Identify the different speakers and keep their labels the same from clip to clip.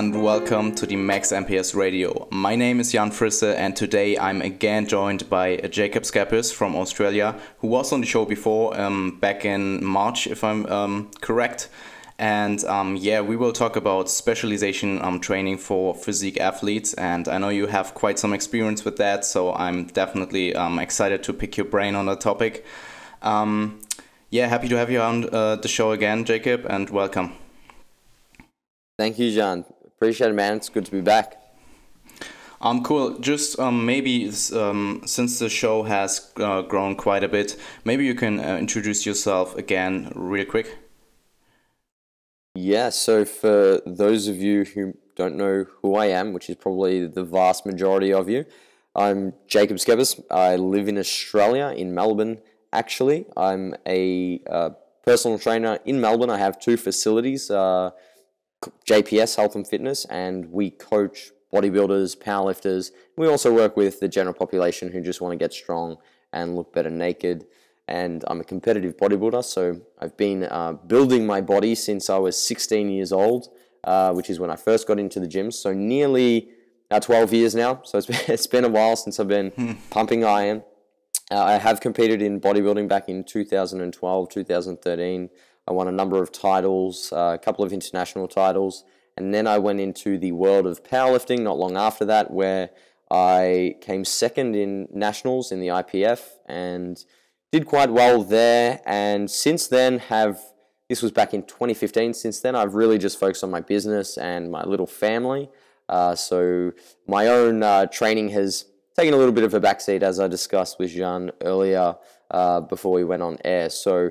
Speaker 1: And welcome to the Max MPS Radio. My name is Jan Frisse and today I'm again joined by Jacob Schepis from Australia, who was on the show before, um, back in March, if I'm um, correct. And um, yeah, we will talk about specialization um, training for physique athletes. And I know you have quite some experience with that, so I'm definitely um, excited to pick your brain on the topic. Um, yeah, happy to have you on uh, the show again, Jacob, and welcome.
Speaker 2: Thank you, John. Appreciate it, man. It's good to be back.
Speaker 1: Um, cool. Just um, maybe um, since the show has uh, grown quite a bit, maybe you can uh, introduce yourself again, real quick.
Speaker 2: Yeah. So for those of you who don't know who I am, which is probably the vast majority of you, I'm Jacob Schepis. I live in Australia, in Melbourne. Actually, I'm a uh, personal trainer in Melbourne. I have two facilities. Uh, JPS Health and Fitness, and we coach bodybuilders, powerlifters. We also work with the general population who just want to get strong and look better naked. And I'm a competitive bodybuilder, so I've been uh, building my body since I was 16 years old, uh, which is when I first got into the gym. So nearly uh, 12 years now. So it's been, it's been a while since I've been hmm. pumping iron. Uh, I have competed in bodybuilding back in 2012, 2013. I won a number of titles, uh, a couple of international titles, and then I went into the world of powerlifting not long after that, where I came second in nationals in the IPF and did quite well there. And since then, have this was back in 2015. Since then, I've really just focused on my business and my little family. Uh, so my own uh, training has taken a little bit of a backseat, as I discussed with Jean earlier uh, before we went on air. So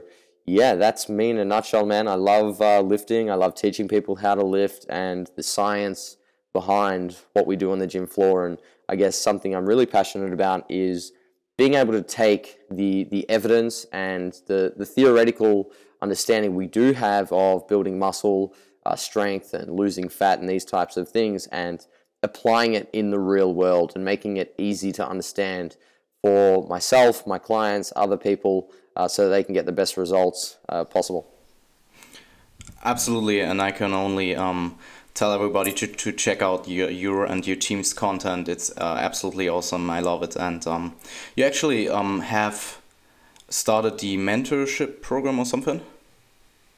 Speaker 2: yeah, that's me in a nutshell, man. I love uh, lifting. I love teaching people how to lift and the science behind what we do on the gym floor. And I guess something I'm really passionate about is being able to take the the evidence and the the theoretical understanding we do have of building muscle uh, strength and losing fat and these types of things and applying it in the real world and making it easy to understand for myself, my clients, other people, uh, so they can get the best results uh, possible.
Speaker 1: Absolutely, and I can only um, tell everybody to, to check out your, your and your team's content. It's uh, absolutely awesome. I love it. And um, you actually um, have started the mentorship program or something,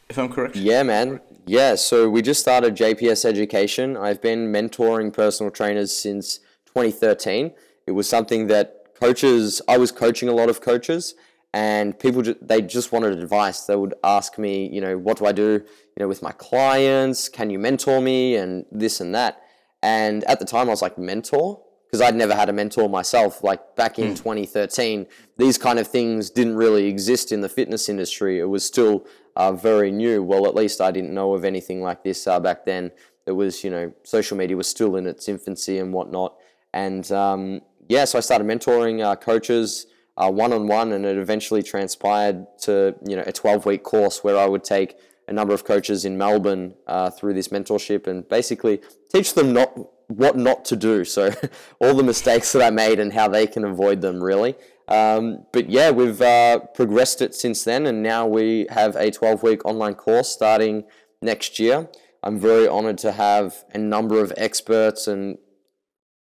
Speaker 1: if I'm correct?
Speaker 2: Yeah, man. Yeah, so we just started JPS Education. I've been mentoring personal trainers since 2013. It was something that coaches, I was coaching a lot of coaches, and people they just wanted advice. They would ask me, you know, what do I do, you know, with my clients? Can you mentor me and this and that? And at the time, I was like, mentor, because I'd never had a mentor myself. Like back in mm. 2013, these kind of things didn't really exist in the fitness industry. It was still uh, very new. Well, at least I didn't know of anything like this uh, back then. It was, you know, social media was still in its infancy and whatnot. And um, yeah, so I started mentoring uh, coaches one on one, and it eventually transpired to you know a 12 week course where I would take a number of coaches in Melbourne uh, through this mentorship and basically teach them not what not to do. So all the mistakes that I made and how they can avoid them, really. Um, but yeah, we've uh, progressed it since then, and now we have a 12 week online course starting next year. I'm very honored to have a number of experts and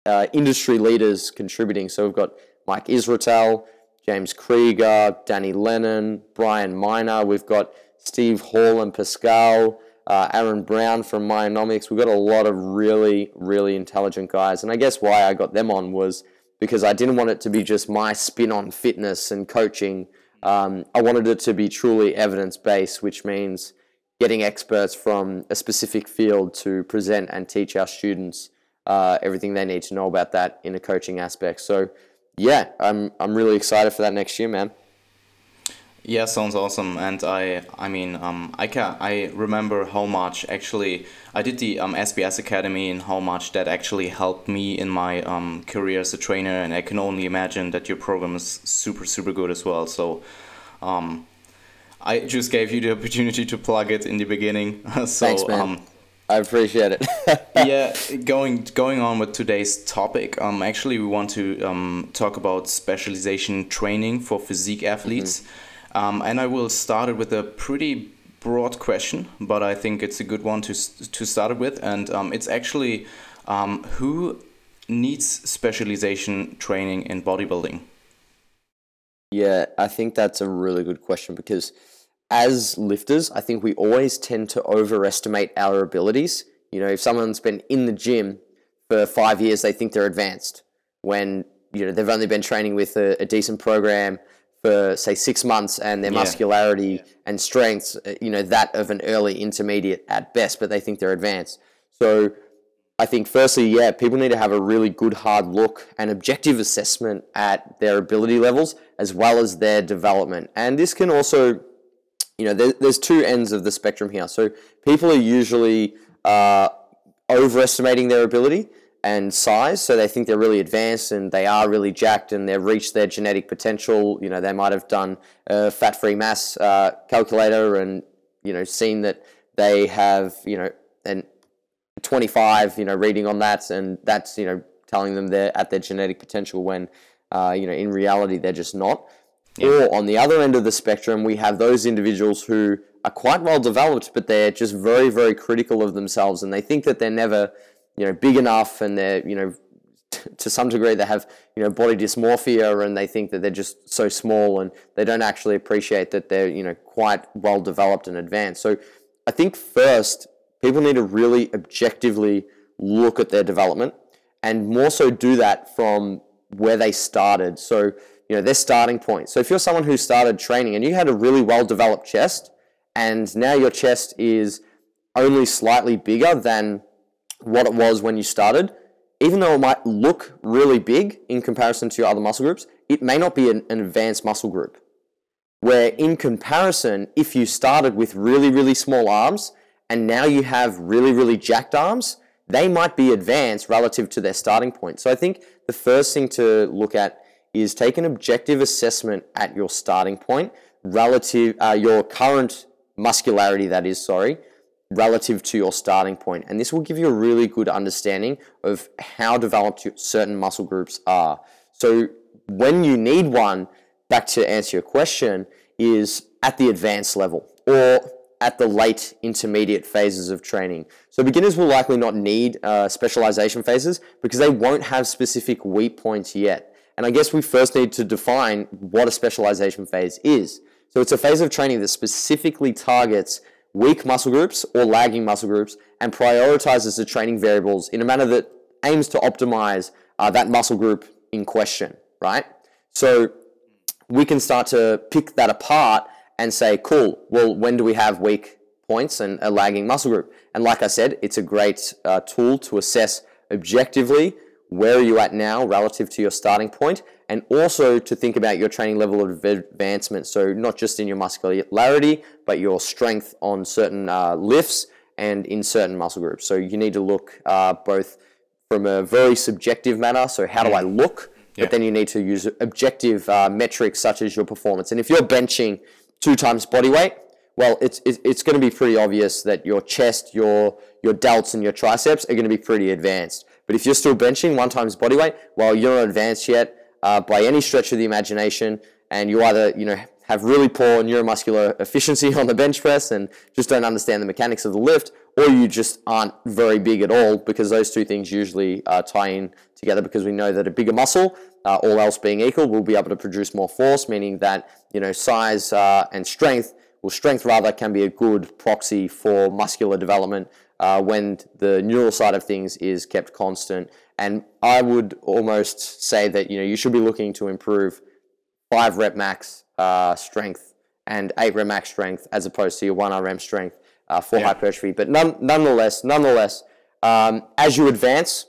Speaker 2: uh, industry leaders contributing. So we've got Mike Israetel, James Krieger, Danny Lennon, Brian Miner. We've got Steve Hall and Pascal, uh, Aaron Brown from Myonomics. We've got a lot of really, really intelligent guys. And I guess why I got them on was because I didn't want it to be just my spin on fitness and coaching. Um, I wanted it to be truly evidence based, which means getting experts from a specific field to present and teach our students uh, everything they need to know about that in a coaching aspect. So, yeah, I'm I'm really excited for that next year, man.
Speaker 1: Yeah, sounds awesome. And I, I mean, um, I can I remember how much actually I did the um, SBS Academy and how much that actually helped me in my um, career as a trainer. And I can only imagine that your program is super super good as well. So, um, I just gave you the opportunity to plug it in the beginning. so,
Speaker 2: Thanks, man. Um, I appreciate it.
Speaker 1: yeah, going going on with today's topic. Um, actually, we want to um, talk about specialization training for physique athletes, mm-hmm. um, and I will start it with a pretty broad question, but I think it's a good one to to start it with, and um, it's actually um, who needs specialization training in bodybuilding.
Speaker 2: Yeah, I think that's a really good question because as lifters, I think we always tend to overestimate our abilities. You know, if someone's been in the gym for five years, they think they're advanced when you know they've only been training with a, a decent program for say six months and their yeah. muscularity yeah. and strengths, uh, you know, that of an early intermediate at best, but they think they're advanced. So I think firstly, yeah, people need to have a really good hard look and objective assessment at their ability levels as well as their development. And this can also, you know, there, there's two ends of the spectrum here. So people are usually uh, overestimating their ability and size. So they think they're really advanced and they are really jacked and they've reached their genetic potential. You know, they might have done a fat-free mass uh, calculator and you know seen that they have you know an 25 you know reading on that and that's you know telling them they're at their genetic potential when uh, you know in reality they're just not. Yeah. Or on the other end of the spectrum, we have those individuals who are quite well developed, but they're just very, very critical of themselves, and they think that they're never you know big enough and they're you know t- to some degree they have you know body dysmorphia and they think that they're just so small and they don't actually appreciate that they're you know quite well developed and advanced so i think first people need to really objectively look at their development and more so do that from where they started so you know their starting point so if you're someone who started training and you had a really well developed chest and now your chest is only slightly bigger than what it was when you started, even though it might look really big in comparison to your other muscle groups, it may not be an, an advanced muscle group. Where in comparison, if you started with really, really small arms and now you have really, really jacked arms, they might be advanced relative to their starting point. So I think the first thing to look at is take an objective assessment at your starting point relative, uh, your current muscularity, that is, sorry, relative to your starting. And this will give you a really good understanding of how developed certain muscle groups are. So when you need one, back to answer your question, is at the advanced level or at the late intermediate phases of training. So beginners will likely not need uh, specialization phases because they won't have specific weak points yet. And I guess we first need to define what a specialization phase is. So it's a phase of training that specifically targets weak muscle groups or lagging muscle groups and prioritizes the training variables in a manner that aims to optimize uh, that muscle group in question, right? So we can start to pick that apart and say, cool, well, when do we have weak points and a lagging muscle group? And like I said, it's a great uh, tool to assess objectively where are you at now relative to your starting point and also to think about your training level of advancement. So not just in your muscularity, but your strength on certain uh, lifts and in certain muscle groups. So you need to look uh, both from a very subjective manner. So how do I look? Yeah. But then you need to use objective uh, metrics such as your performance. And if you're benching two times body weight, well, it's, it's going to be pretty obvious that your chest, your, your delts, and your triceps are going to be pretty advanced. But if you're still benching one times body weight, well, you're not advanced yet, uh, by any stretch of the imagination, and you either you know have really poor neuromuscular efficiency on the bench press and just don't understand the mechanics of the lift, or you just aren't very big at all because those two things usually uh, tie in together because we know that a bigger muscle, uh, all else being equal, will be able to produce more force, meaning that you know size uh, and strength, well strength rather can be a good proxy for muscular development uh, when the neural side of things is kept constant. And I would almost say that you know you should be looking to improve five rep max uh, strength and eight rep max strength as opposed to your one RM strength uh, for yeah. hypertrophy. But none, nonetheless, nonetheless, um, as you advance,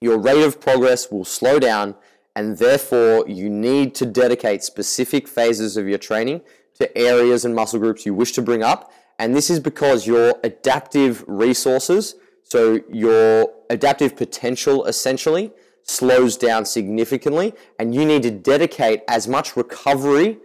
Speaker 2: your rate of progress will slow down, and therefore you need to dedicate specific phases of your training to areas and muscle groups you wish to bring up and this is because your adaptive resources, so your adaptive potential essentially, slows down significantly, and you need to dedicate as much recovery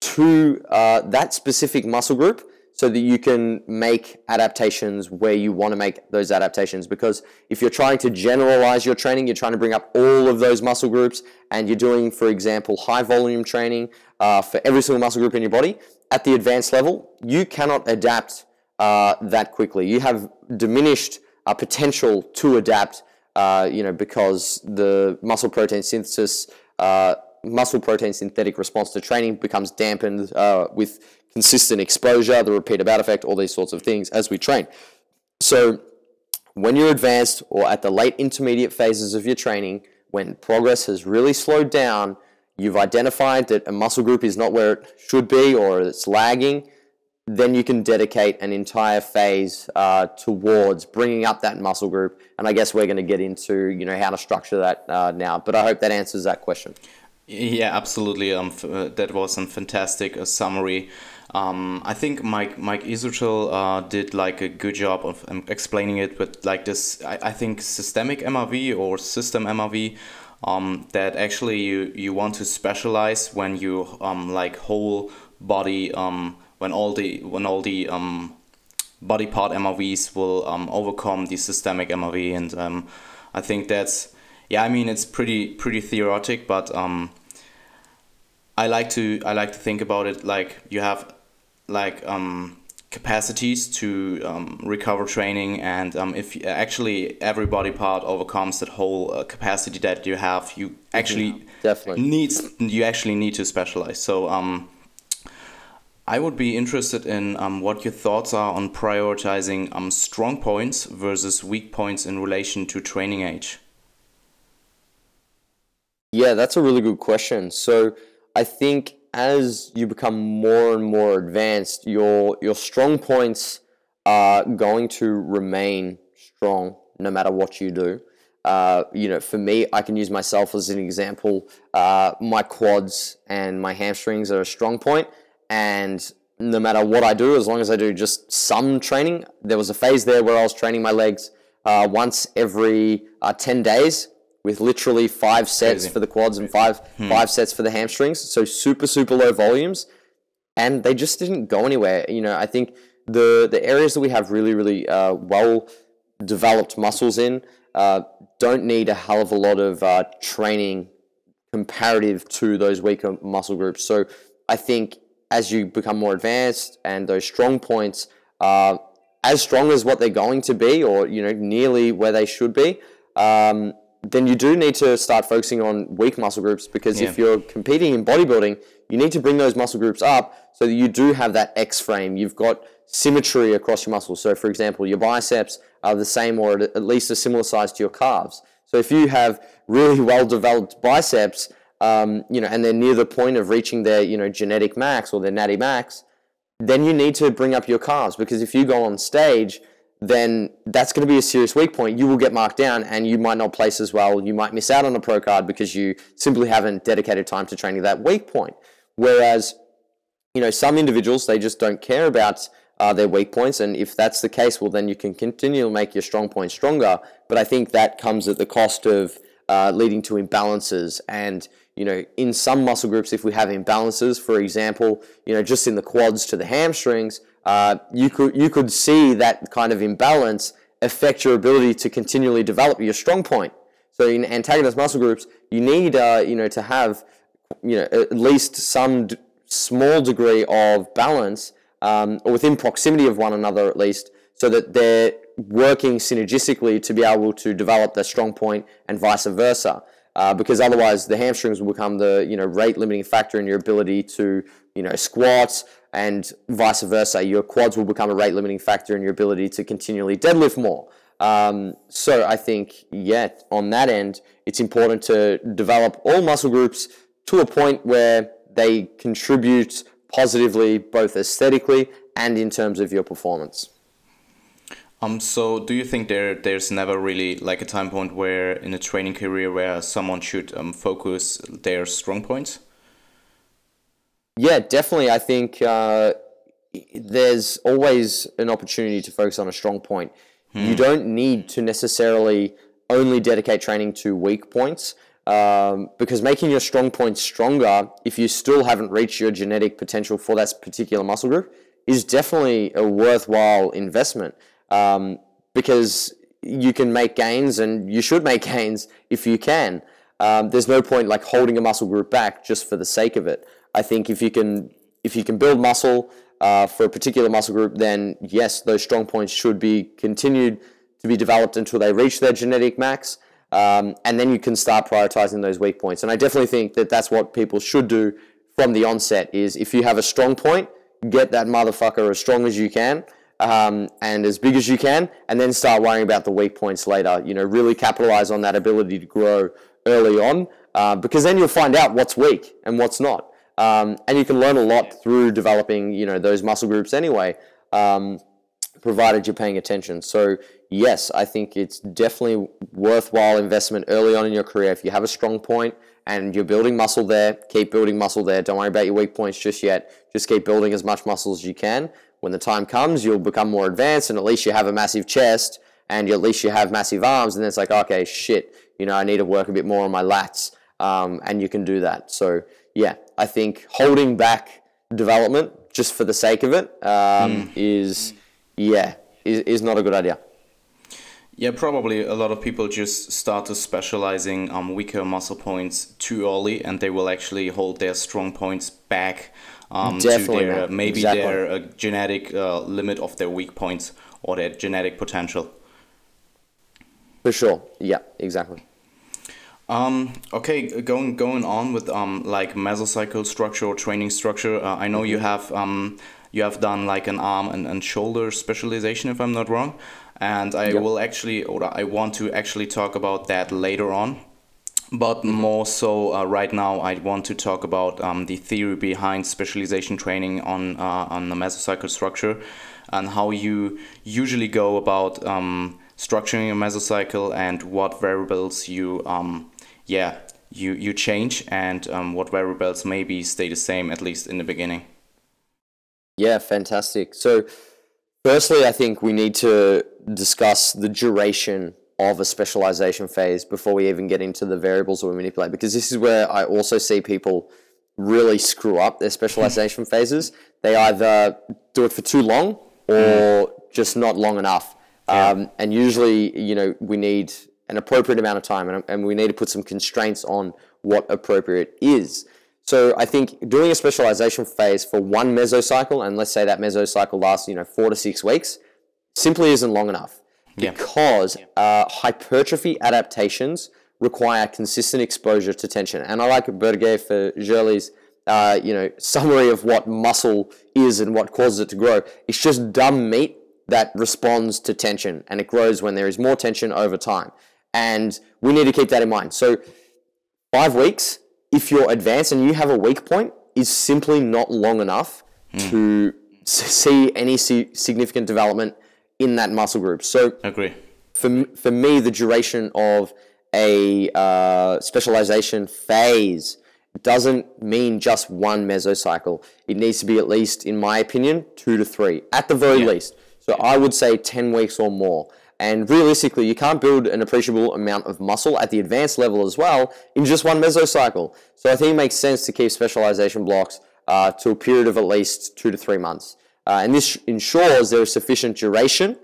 Speaker 2: to uh, that specific muscle group so that you can make adaptations where you want to make those adaptations. Because if you're trying to generalize your training, you're trying to bring up all of those muscle groups, and you're doing, for example, high volume training uh, for every single muscle group in your body at the advanced level, you cannot adapt uh, that quickly. You have diminished uh, potential to adapt, uh, you know, because the muscle protein synthesis, uh, muscle protein synthetic response to training becomes dampened uh, with consistent exposure, the repeated bout effect, all these sorts of things as we train. So when you're advanced or at the late intermediate phases of your training, when progress has really slowed down, you've identified that a muscle group is not where it should be or it's lagging, then you can dedicate an entire phase uh, towards bringing up that muscle group. And I guess we're going to get into you know how to structure that uh, now. But I hope that answers that question.
Speaker 1: Yeah, absolutely. Um, uh, that was a fantastic uh, summary. Um, I think Mike Mike Israetel uh, did like a good job of um, explaining it with like this. I, I think systemic MRV or system MRV. Um, that actually you you want to specialize when you um like whole body um when all the when all the um body part MRVs will um overcome the systemic MRV and um I think that's yeah I mean it's pretty pretty theoretic but um I like to I like to think about it like you have like um, capacities to um, recover training and um, if actually every body part overcomes that whole uh, capacity that you have you actually
Speaker 2: yeah, definitely
Speaker 1: needs you actually need to specialize so um, I would be interested in um, what your thoughts are on prioritizing um, strong points versus weak points in relation to training age.
Speaker 2: Yeah, that's a really good question. So I think as you become more and more advanced, your your strong points are going to remain strong no matter what you do. Uh, you know, for me, I can use myself as an example. Uh, my quads and my hamstrings are a strong point, and no matter what I do, as long as I do just some training, there was a phase there where I was training my legs uh, once every uh, ten days with literally five sets for the quads and five hmm. five sets for the hamstrings. So super super low volumes, and they just didn't go anywhere. You know, I think the the areas that we have really really uh, well developed muscles in uh, don't need a hell of a lot of uh, training comparative to those weaker muscle groups. So I think as you become more advanced and those strong points are as strong as what they're going to be, or you know nearly where they should be. Um, then you do need to start focusing on weak muscle groups because yeah. if you're competing in bodybuilding, you need to bring those muscle groups up so that you do have that X frame. You've got symmetry across your muscles. So, for example, your biceps are the same or at least a similar size to your calves. So, if you have really well developed biceps, um, you know, and they're near the point of reaching their, you know, genetic max or their natty max, then you need to bring up your calves because if you go on stage then that's going to be a serious weak point. You will get marked down and you might not place as well. You might miss out on a pro card because you simply haven't dedicated time to training that weak point. Whereas, you know, some individuals, they just don't care about uh, their weak points. And if that's the case, well, then you can continue to make your strong points stronger. But I think that comes at the cost of uh, leading to imbalances. And, you know, in some muscle groups, if we have imbalances, for example, you know, just in the quads to the hamstrings, uh, you could you could see that kind of imbalance affect your ability to continually develop your strong point. So in antagonist muscle groups, you need uh, you know to have you know at least some d- small degree of balance um, or within proximity of one another at least, so that they're working synergistically to be able to develop their strong point and vice versa. Uh, because otherwise, the hamstrings will become the you know rate limiting factor in your ability to you know squat, and vice versa. Your quads will become a rate limiting factor in your ability to continually deadlift more. Um, so I think, yeah, on that end, it's important to develop all muscle groups to a point where they contribute positively, both aesthetically and in terms of your performance.
Speaker 1: Um, so do you think there there's never really like a time point where in a training career where someone should um, focus their strong points?
Speaker 2: Yeah, definitely. I think uh, there's always an opportunity to focus on a strong point. Hmm. You don't need to necessarily only dedicate training to weak points. Um, because making your strong points stronger, if you still haven't reached your genetic potential for that particular muscle group, is definitely a worthwhile investment um, because you can make gains and you should make gains if you can. Um, there's no point like holding a muscle group back just for the sake of it. I think if you can if you can build muscle uh, for a particular muscle group, then yes, those strong points should be continued to be developed until they reach their genetic max. Um, and then you can start prioritizing those weak points. And I definitely think that that's what people should do from the onset is if you have a strong point, get that motherfucker as strong as you can um, and as big as you can, and then start worrying about the weak points later. You know, really capitalize on that ability to grow early on uh, because then you'll find out what's weak and what's not. Um, and you can learn a lot through developing, you know, those muscle groups anyway, um, provided you're paying attention. So yes, I think it's definitely worthwhile investment early on in your career. If you have a strong point and you're building muscle there, keep building muscle there. Don't worry about your weak points just yet. Just keep building as much muscle as you can. When the time comes, you'll become more advanced, and at least you have a massive chest, and at least you have massive arms. And then it's like, okay, shit, you know, I need to work a bit more on my lats, um, and you can do that. So yeah, I think holding back development just for the sake of it um, mm. is yeah is, is not a good idea.
Speaker 1: Yeah, probably a lot of people just start to specializing um, weaker muscle points too early, and they will actually hold their strong points back um, to their maybe exactly. their uh, genetic uh, limit of their weak points or their genetic potential.
Speaker 2: For sure. Yeah. Exactly.
Speaker 1: Um, okay, going going on with um, like mesocycle structure or training structure. Uh, I know mm-hmm. you have um, you have done like an arm and, and shoulder specialization, if I'm not wrong, and I yep. will actually or I want to actually talk about that later on. But more so uh, right now, I want to talk about um, the theory behind specialization training on uh, on the mesocycle structure, and how you usually go about um, structuring a mesocycle and what variables you um, yeah, you, you change and um, what variables maybe stay the same, at least in the beginning.
Speaker 2: Yeah, fantastic. So, firstly, I think we need to discuss the duration of a specialization phase before we even get into the variables that we manipulate, because this is where I also see people really screw up their specialization phases. They either do it for too long or just not long enough. Yeah. Um, and usually, you know, we need an appropriate amount of time, and, and we need to put some constraints on what appropriate is. So I think doing a specialization phase for one mesocycle, and let's say that mesocycle lasts, you know, four to six weeks, simply isn't long enough yeah. because uh, hypertrophy adaptations require consistent exposure to tension. And I like Borge Fagerli's, uh, you know, summary of what muscle is and what causes it to grow. It's just dumb meat that responds to tension, and it grows when there is more tension over time. And we need to keep that in mind. So, five weeks, if you're advanced and you have a weak point, is simply not long enough mm. to see any significant development in that muscle group. So,
Speaker 1: agree.
Speaker 2: For, for me, the duration of a uh, specialization phase doesn't mean just one mesocycle. It needs to be at least, in my opinion, two to three, at the very yeah. least. So I would say 10 weeks or more. And realistically, you can't build an appreciable amount of muscle at the advanced level as well in just one mesocycle. So I think it makes sense to keep specialization blocks uh, to a period of at least two to three months. Uh, and this ensures there is sufficient duration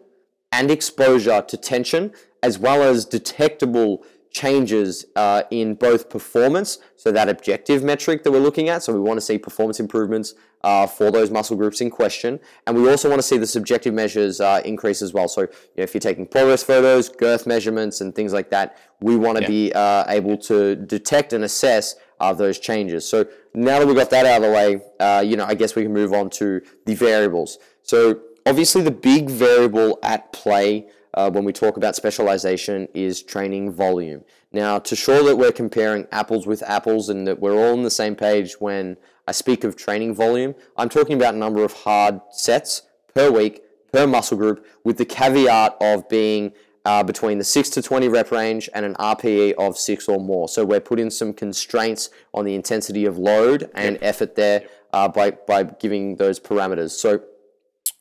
Speaker 2: and exposure to tension, as well as detectable changes uh, in both performance, so that objective metric that we're looking at. So we want to see performance improvements uh, for those muscle groups in question, and we also want to see the subjective measures uh, increase as well. So you know, if you're taking progress photos, girth measurements, and things like that, we want to yeah. be uh, able to detect and assess uh, those changes. So now that we've got that out of the way, uh, you know, I guess we can move on to the variables. So obviously, the big variable at play uh, when we talk about specialization is training volume. Now, to show that we're comparing apples with apples and that we're all on the same page when I speak of training volume, I'm talking about number of hard sets per week per muscle group with the caveat of being uh, between the 6 to 20 rep range and an RPE of 6 or more. So we're putting some constraints on the intensity of load and effort there uh, by, by giving those parameters. So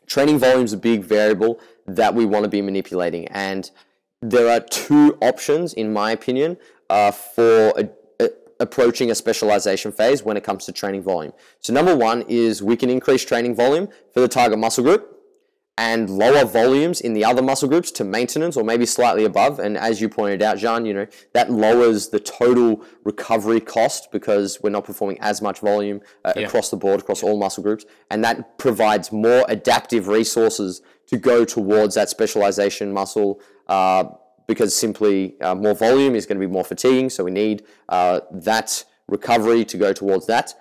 Speaker 2: training volume is a big variable that we want to be manipulating. And there are two options, in my opinion, uh, for a, a, approaching a specialization phase when it comes to training volume. So, number one is we can increase training volume for the target muscle group and lower volumes in the other muscle groups to maintenance or maybe slightly above. And as you pointed out, Jean, you know, that lowers the total recovery cost because we're not performing as much volume uh, yeah. across the board, across all muscle groups. And that provides more adaptive resources to go towards that specialization muscle. Uh, because simply uh, more volume is going to be more fatiguing, so we need uh, that recovery to go towards that.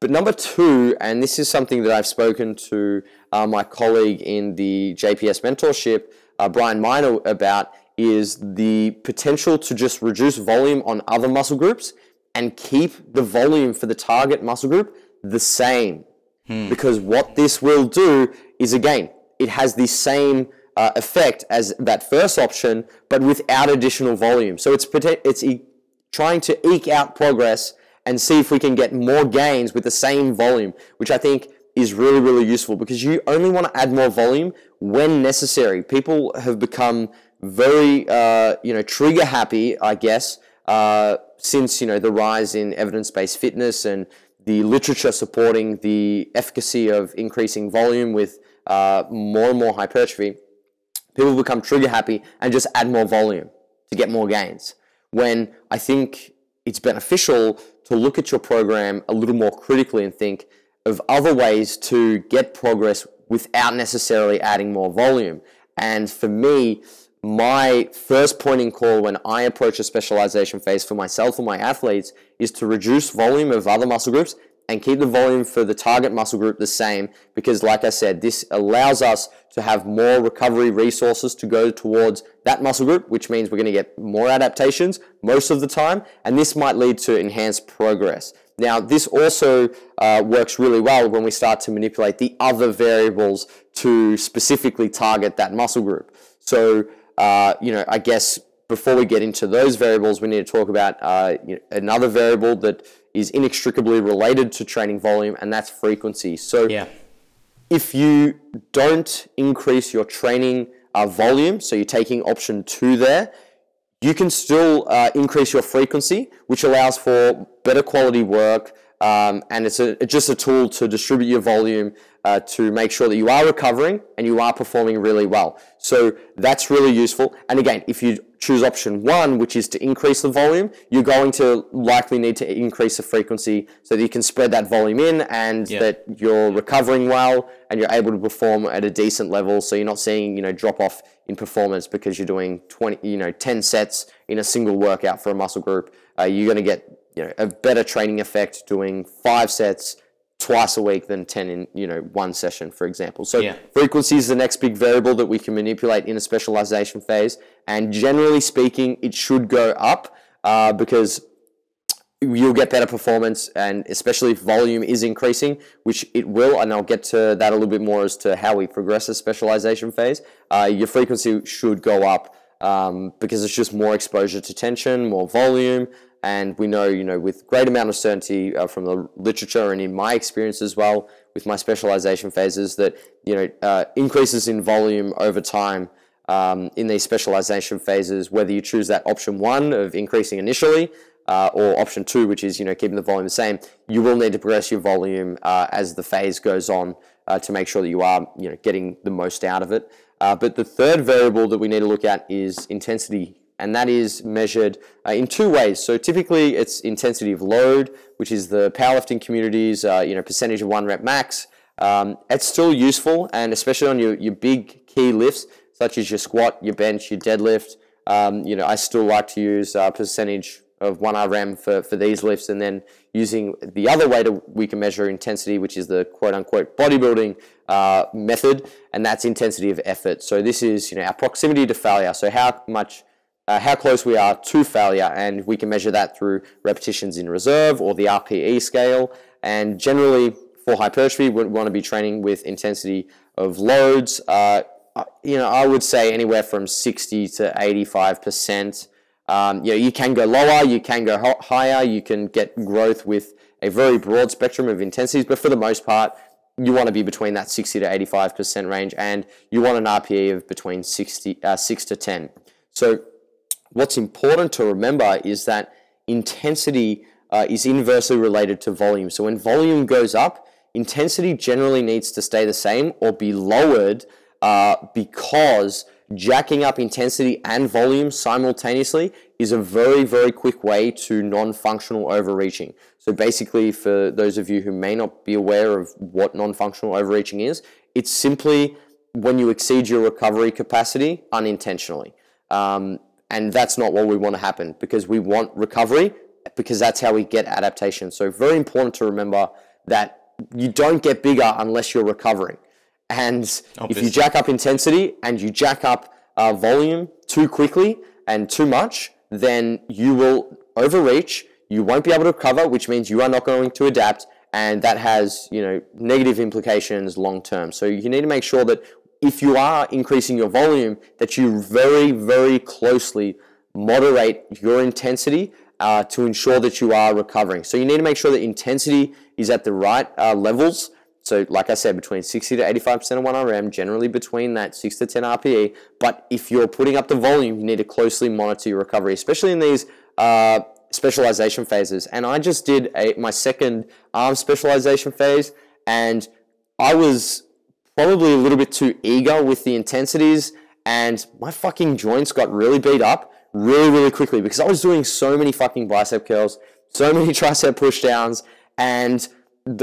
Speaker 2: But number two, and this is something that I've spoken to uh, my colleague in the JPS mentorship, uh, Brian Miner, about, is the potential to just reduce volume on other muscle groups and keep the volume for the target muscle group the same. Hmm. Because what this will do is, again, it has the same uh, effect as that first option, but without additional volume. So it's it's e- trying to eke out progress and see if we can get more gains with the same volume, which I think is really, really useful because you only want to add more volume when necessary. People have become very, uh, you know, trigger happy, I guess, uh, since, you know, the rise in evidence-based fitness and the literature supporting the efficacy of increasing volume with uh, more and more hypertrophy. People become trigger happy and just add more volume to get more gains. When I think it's beneficial to look at your program a little more critically and think of other ways to get progress without necessarily adding more volume. And for me, my first point in call when I approach a specialization phase for myself or my athletes is to reduce volume of other muscle groups and keep the volume for the target muscle group the same because like I said, this allows us to have more recovery resources to go towards that muscle group, which means we're going to get more adaptations most of the time, and this might lead to enhanced progress. Now, this also uh, works really well when we start to manipulate the other variables to specifically target that muscle group. So, uh, you know, I guess before we get into those variables, we need to talk about uh, you know, another variable that is inextricably related to training volume, and that's frequency. So, yeah. if you don't increase your training uh, volume, so you're taking option two there, you can still uh, increase your frequency, which allows for better quality work, um, and it's a, just a tool to distribute your volume uh, to make sure that you are recovering and you are performing really well. So that's really useful. And again, if you choose option one, which is to increase the volume, you're going to likely need to increase the frequency so that you can spread that volume in and that you're recovering well and you're able to perform at a decent level. So you're not seeing, you know, drop off in performance because you're doing 20, you know, 10 sets in a single workout for a muscle group. Uh, you're going to get you know, a better training effect doing five sets twice a week than 10 in you know one session for example so yeah. frequency is the next big variable that we can manipulate in a specialization phase and generally speaking it should go up uh, because you'll get better performance and especially if volume is increasing which it will and i'll get to that a little bit more as to how we progress a specialization phase uh, your frequency should go up um, because it's just more exposure to tension more volume and we know, you know, with great amount of certainty uh, from the literature and in my experience as well with my specialization phases that, you know, uh, increases in volume over time um, in these specialization phases, whether you choose that option one of increasing initially uh, or option two, which is, you know, keeping the volume the same, you will need to progress your volume uh, as the phase goes on uh, to make sure that you are, you know, getting the most out of it. Uh, but the third variable that we need to look at is intensity and that is measured uh, in two ways. So typically it's intensity of load, which is the powerlifting community's uh, you know percentage of one rep max. Um, it's still useful, and especially on your, your big key lifts such as your squat, your bench, your deadlift. Um, you know, I still like to use uh, percentage of 1RM for, for these lifts, and then using the other way to we can measure intensity, which is the quote unquote bodybuilding uh, method, and that's intensity of effort. So this is you know our proximity to failure. So how much uh, how close we are to failure, and we can measure that through repetitions in reserve or the RPE scale. And generally, for hypertrophy, we want to be training with intensity of loads. Uh, uh you know, I would say anywhere from 60 to 85 percent. Um, you know, you can go lower, you can go higher, you can get growth with a very broad spectrum of intensities, but for the most part, you want to be between that 60 to 85% range, and you want an RPE of between 60, uh, 6 to 10. So what's important to remember is that intensity uh, is inversely related to volume. So when volume goes up, intensity generally needs to stay the same or be lowered uh, because jacking up intensity and volume simultaneously is a very, very quick way to non functional overreaching. So, basically, for those of you who may not be aware of what non functional overreaching is, it's simply when you exceed your recovery capacity unintentionally. Um, and that's not what we want to happen because we want recovery because that's how we get adaptation. So, very important to remember that you don't get bigger unless you're recovering. And Obviously. if you jack up intensity and you jack up uh, volume too quickly and too much, then you will overreach. You won't be able to recover, which means you are not going to adapt, and that has you know negative implications long term. So you need to make sure that if you are increasing your volume, that you very very closely moderate your intensity uh, to ensure that you are recovering. So you need to make sure that intensity is at the right uh, levels so, like I said, between 60 to 85% of 1RM, generally between that 6 to 10 RPE. But if you're putting up the volume, you need to closely monitor your recovery, especially in these uh, specialization phases. And I just did a, my second arm specialization phase, and I was probably a little bit too eager with the intensities, and my fucking joints got really beat up really, really quickly because I was doing so many fucking bicep curls, so many tricep pushdowns, and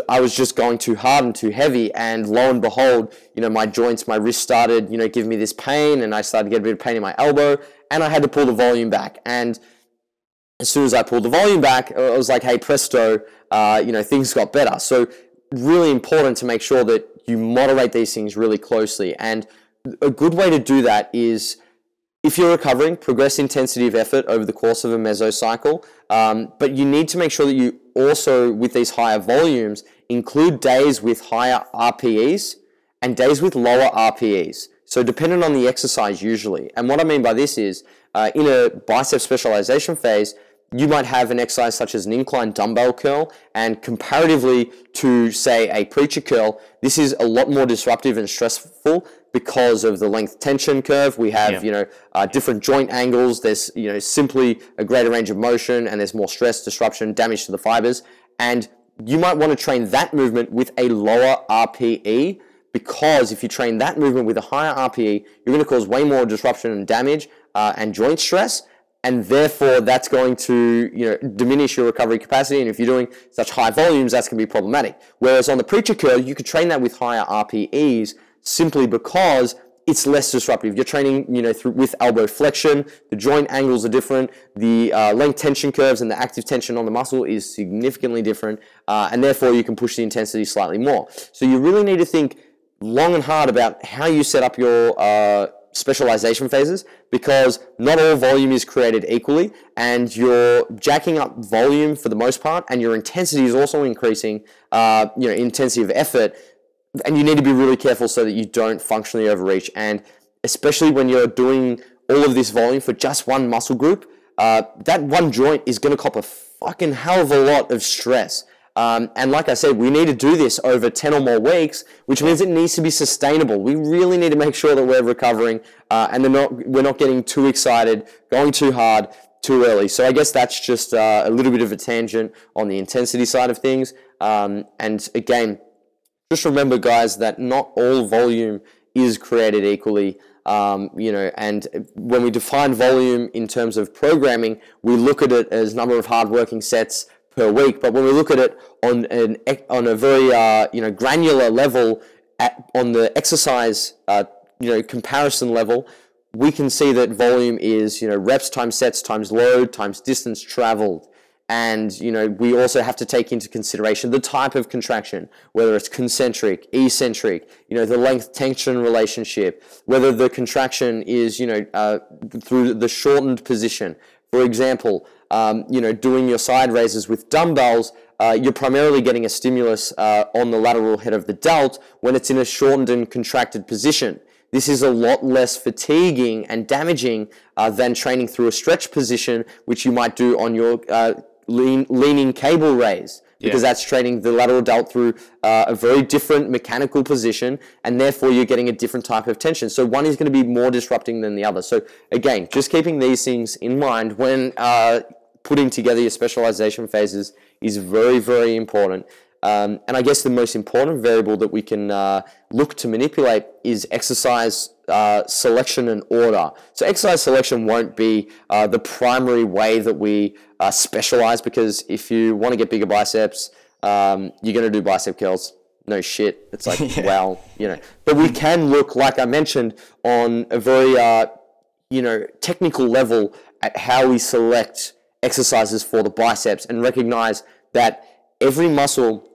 Speaker 2: I was just going too hard and too heavy, and lo and behold, you know, my joints, my wrist started, you know, giving me this pain, and I started to get a bit of pain in my elbow, and I had to pull the volume back. And as soon as I pulled the volume back, I was like, hey, presto, uh, you know, things got better. So, really important to make sure that you moderate these things really closely. And a good way to do that is if you're recovering, progress intensity of effort over the course of a mesocycle, um, but you need to make sure that you also, with these higher volumes, include days with higher RPEs and days with lower RPEs. So, dependent on the exercise, usually. And what I mean by this is, uh, in a bicep specialization phase, you might have an exercise such as an incline dumbbell curl, and comparatively to, say, a preacher curl, this is a lot more disruptive and stressful because of the length tension curve. We have, yeah. you know, uh, different joint angles. There's, you know, simply a greater range of motion, and there's more stress, disruption, damage to the fibers. And you might want to train that movement with a lower RPE because if you train that movement with a higher RPE, you're going to cause way more disruption and damage uh, and joint stress and therefore that's going to you know diminish your recovery capacity. And if you're doing such high volumes, that's going to be problematic. Whereas on the preacher curl, you could train that with higher RPEs simply because it's less disruptive. You're training, you know, through, with elbow flexion. The joint angles are different. The uh, length tension curves and the active tension on the muscle is significantly different, uh, and therefore you can push the intensity slightly more. So you really need to think long and hard about how you set up your uh, specialization phases because not all volume is created equally and you're jacking up volume for the most part and your intensity is also increasing uh, you know intensity of effort. And you need to be really careful so that you don't functionally overreach. And especially when you're doing all of this volume for just one muscle group uh, that one joint is going to cop a fucking hell of a lot of stress um, and like I said, we need to do this over 10 or more weeks, which means it needs to be sustainable. We really need to make sure that we're recovering uh, and not, we're not getting too excited, going too hard, too early. So I guess that's just uh, a little bit of a tangent on the intensity side of things. Um, and again, just remember, guys, that not all volume is created equally. Um, you know, and when we define volume in terms of programming, we look at it as number of hardworking sets per week. But when we look at it on an on a very uh, you know granular level, at, on the exercise uh, you know comparison level, we can see that volume is you know reps times sets times load times distance traveled. And you know we also have to take into consideration the type of contraction, whether it's concentric, eccentric, you know the length tension relationship, whether the contraction is you know uh, through the shortened position. For example, um, you know, doing your side raises with dumbbells, uh, you're primarily getting a stimulus uh, on the lateral head of the delt when it's in a shortened and contracted position. This is a lot less fatiguing and damaging uh, than training through a stretch position, which you might do on your uh, lean, leaning cable raise because yeah. that's training the lateral delt through uh, a very different mechanical position, and therefore you're getting a different type of tension. So one is going to be more disrupting than the other. So again, just keeping these things in mind when uh, putting together your specialization phases is very, very important. Um, and I guess the most important variable that we can uh, look to manipulate is exercise uh, selection and order. So exercise selection won't be uh, the primary way that we uh, specialize because if you want to get bigger biceps, um, you're going to do bicep curls. No shit. It's like, yeah. well, you know. But we can look, like I mentioned, on a very, uh, you know, technical level at how we select exercises for the biceps and recognize that every muscle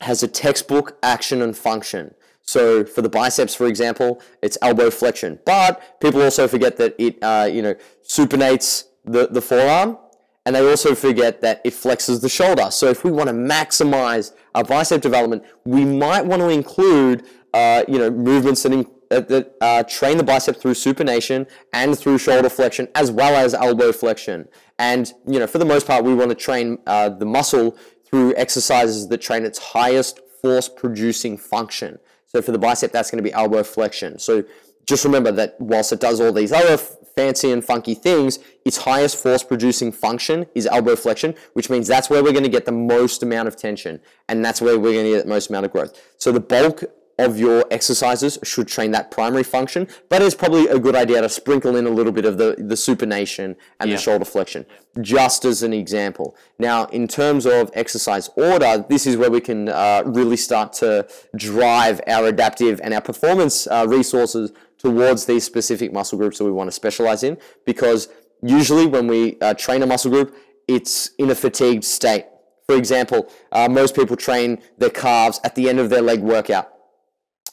Speaker 2: has a textbook action and function. So for the biceps, for example, it's elbow flexion. But people also forget that it, uh, you know, supinates the, the forearm, and they also forget that it flexes the shoulder. So if we want to maximize our bicep development, we might want to include, uh, you know, movements that, in, uh, that uh, train the bicep through supination and through shoulder flexion, as well as elbow flexion. And you know, for the most part, we want to train uh, the muscle through exercises that train its highest force producing function. So for the bicep, that's going to be elbow flexion. So just remember that whilst it does all these other fancy and funky things, its highest force producing function is elbow flexion, which means that's where we're going to get the most amount of tension and that's where we're going to get the most amount of growth. So the bulk of your exercises should train that primary function, but it's probably a good idea to sprinkle in a little bit of the, the supination and yeah. the shoulder flexion, just as an example. Now, in terms of exercise order, this is where we can uh, really start to drive our adaptive and our performance uh, resources towards these specific muscle groups that we want to specialize in, because usually when we uh, train a muscle group, it's in a fatigued state. For example, uh, most people train their calves at the end of their leg workout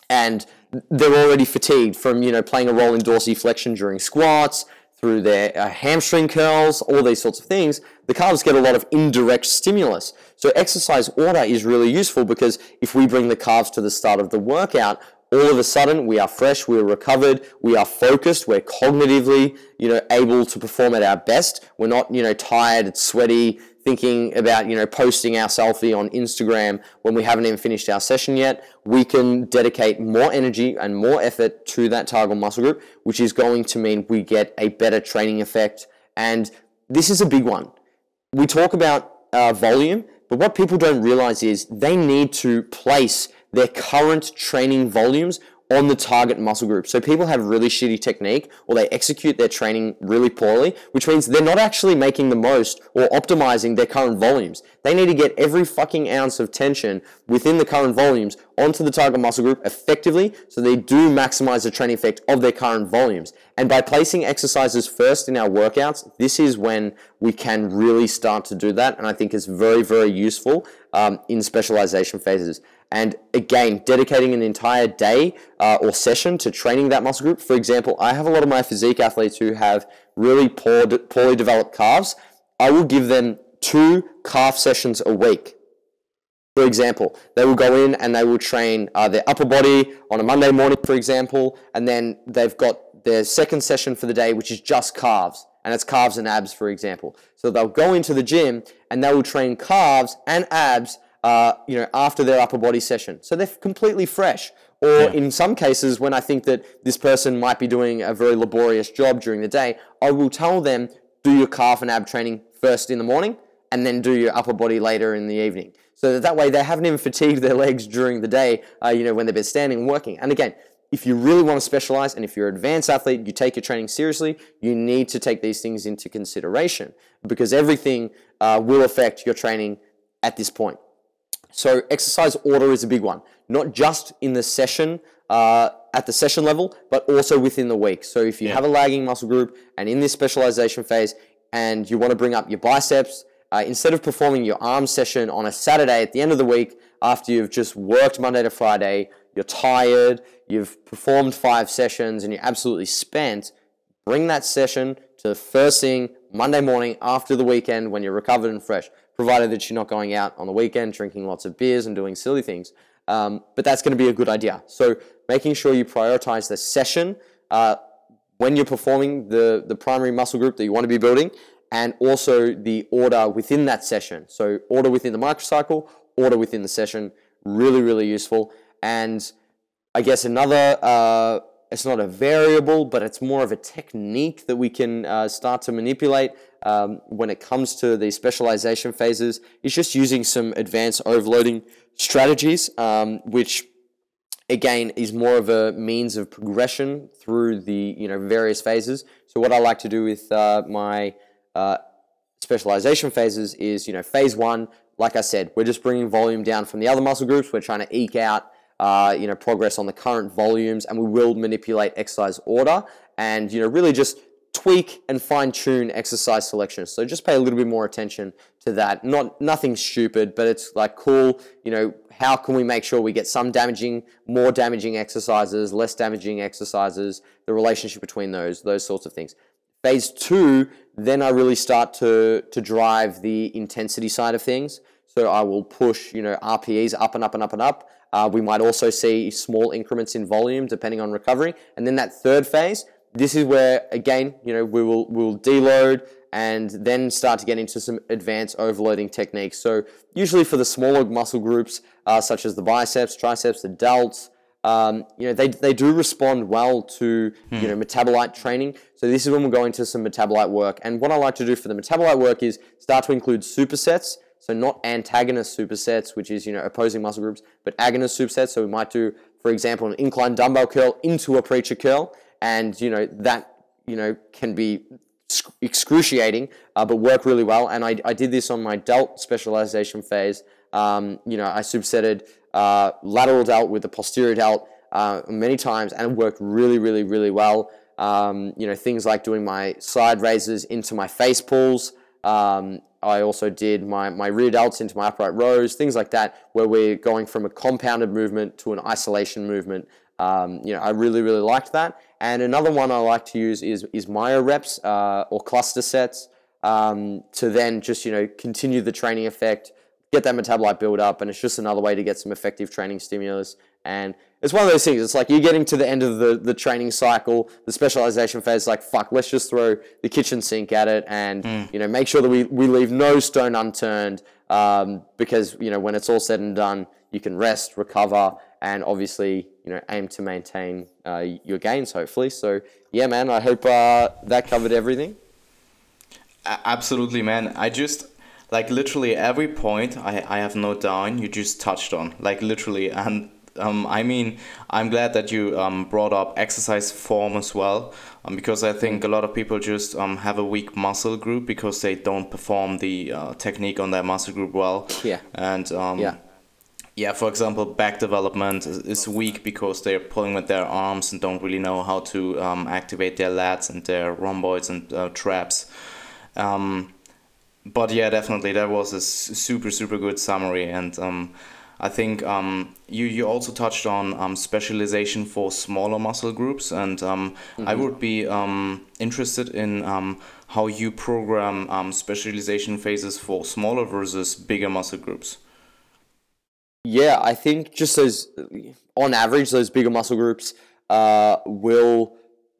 Speaker 2: and they're already fatigued from you know playing a role in dorsiflexion during squats through their uh, hamstring curls all these sorts of things. The calves get a lot of indirect stimulus. So exercise order is really useful because if we bring the calves to the start of the workout all of a sudden we are fresh we're recovered we are focused we're cognitively you know able to perform at our best. We're not you know tired sweaty thinking about you know posting our selfie on Instagram when we haven't even finished our session yet, we can dedicate more energy and more effort to that target muscle group, which is going to mean we get a better training effect. And this is a big one. We talk about uh, volume, but what people don't realize is they need to place their current training volumes on the target muscle group. So people have really shitty technique or they execute their training really poorly, which means they're not actually making the most or optimizing their current volumes. They need to get every fucking ounce of tension within the current volumes onto the target muscle group effectively so they do maximize the training effect of their current volumes. And by placing exercises first in our workouts, this is when we can really start to do that. And I think it's very, very useful um, in specialization phases. And again, dedicating an entire day uh, or session to training that muscle group. For example, I have a lot of my physique athletes who have really poor, poorly developed calves. I will give them two calf sessions a week. For example, they will go in and they will train uh, their upper body on a Monday morning, for example, and then they've got their second session for the day, which is just calves, and it's calves and abs, for example. So they'll go into the gym and they will train calves and abs uh, you know, after their upper body session. So they're completely fresh. Or yeah. in some cases, when I think that this person might be doing a very laborious job during the day, I will tell them do your calf and ab training first in the morning and then do your upper body later in the evening. So that, that way they haven't even fatigued their legs during the day, uh, you know, when they've been standing and working. And again, if you really want to specialize and if you're an advanced athlete, you take your training seriously, you need to take these things into consideration because everything uh, will affect your training at this point. So exercise order is a big one, not just in the session, uh, at the session level, but also within the week. So if you yeah. have a lagging muscle group and in this specialization phase and you want to bring up your biceps, uh, instead of performing your arm session on a Saturday at the end of the week after you've just worked Monday to Friday, you're tired, you've performed five sessions and you're absolutely spent, bring that session to the first thing Monday morning after the weekend when you're recovered and fresh provided that you're not going out on the weekend drinking lots of beers and doing silly things. Um, but that's going to be a good idea. So making sure you prioritize the session uh, when you're performing the, the primary muscle group that you want to be building and also the order within that session. So order within the microcycle, order within the session, really, really useful. And I guess another, uh, it's not a variable, but it's more of a technique that we can uh, start to manipulate um, when it comes to the specialization phases is just using some advanced overloading strategies, um, which again is more of a means of progression through the you know various phases. So what I like to do with uh, my uh, specialization phases is you know phase one, like I said, we're just bringing volume down from the other muscle groups. We're trying to eke out uh, you know progress on the current volumes, and we will manipulate exercise order and you know really just tweak and fine tune exercise selection. So just pay a little bit more attention to that. Not nothing stupid, but it's like cool. You know, how can we make sure we get some damaging, more damaging exercises, less damaging exercises, the relationship between those, those sorts of things. Phase two, then I really start to to drive the intensity side of things. So I will push, you know, RPEs up and up and up and up. Uh, we might also see small increments in volume depending on recovery. And then that third phase, this is where again, you know, we will we will deload and then start to get into some advanced overloading techniques. So usually for the smaller muscle groups, uh, such as the biceps, triceps, the delts, um, you know, they, they do respond well to, hmm. you know, metabolite training. So this is when we'll go into some metabolite work. And what I like to do for the metabolite work is start to include supersets. So not antagonist supersets, which is, you know, opposing muscle groups, but agonist supersets. So we might do, for example, an incline dumbbell curl into a preacher curl and you know that you know can be excruciating, uh, but work really well. And I, I did this on my delt specialization phase. Um, you know, I supersetted uh, lateral delt with the posterior delt uh, many times, and it worked really, really, really well. Um, you know, things like doing my side raises into my face pulls. Um, I also did my, my rear delts into my upright rows, things like that, where we're going from a compounded movement to an isolation movement. Um, you know, I really, really liked that. And another one I like to use is, is myo reps uh, or cluster sets um, to then just, you know, continue the training effect, get that metabolite build up. And it's just another way to get some effective training stimulus. And it's one of those things. It's like you're getting to the end of the, the training cycle, the specialization phase. Like fuck, let's just throw the kitchen sink at it, and mm. you know make sure that we, we leave no stone unturned. Um, because you know when it's all said and done, you can rest, recover, and obviously you know aim to maintain uh, your gains hopefully. So yeah man i hope uh, that covered everything.
Speaker 1: Absolutely man. I just like literally every point i, I have noted down you just touched on. Like literally and um, I mean, I'm glad that you um, brought up exercise form as well, um, because I think a lot of people just um, have a weak muscle group because they don't perform the uh, technique on that muscle group well.
Speaker 2: Yeah.
Speaker 1: And um, yeah yeah, for example, back development is, weak because they're pulling with their arms and don't really know how to um, activate their lats and their rhomboids and uh, traps. Um, but yeah, definitely, that was a super, super good summary. And um, I think um, you, you also touched on um, specialization for smaller muscle groups. And um, mm-hmm. I would be interested in how you program specialization phases for smaller versus bigger muscle groups.
Speaker 2: Yeah, I think just those, on average, those bigger muscle groups uh, will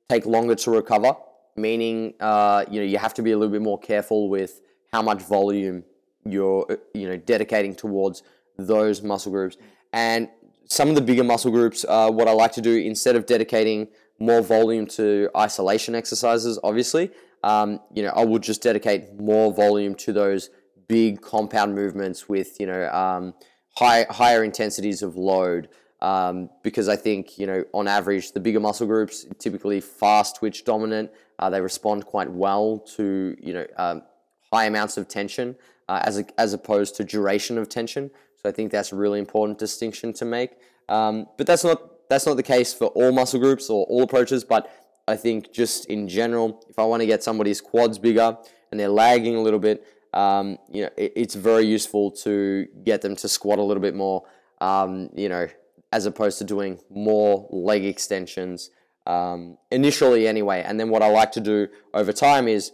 Speaker 2: take longer to recover. Meaning, uh, you know, you have to be a little bit more careful with how much volume you're, you know, dedicating towards those muscle groups. And some of the bigger muscle groups, uh, what I like to do instead of dedicating more volume to isolation exercises, obviously, um, you know, I would just dedicate more volume to those big compound movements with, you know, um, high, higher intensities of load. Um, because I think, you know, on average, the bigger muscle groups, typically fast twitch dominant, uh, they respond quite well to, you know, um, high amounts of tension uh, as, a, as opposed to duration of tension. So I think that's a really important distinction to make. Um, but that's not, that's not the case for all muscle groups or all approaches, but I think just in general, if I want to get somebody's quads bigger and they're lagging a little bit, um, you know, it, it's very useful to get them to squat a little bit more, um, you know, as opposed to doing more leg extensions um, initially anyway. And then what I like to do over time is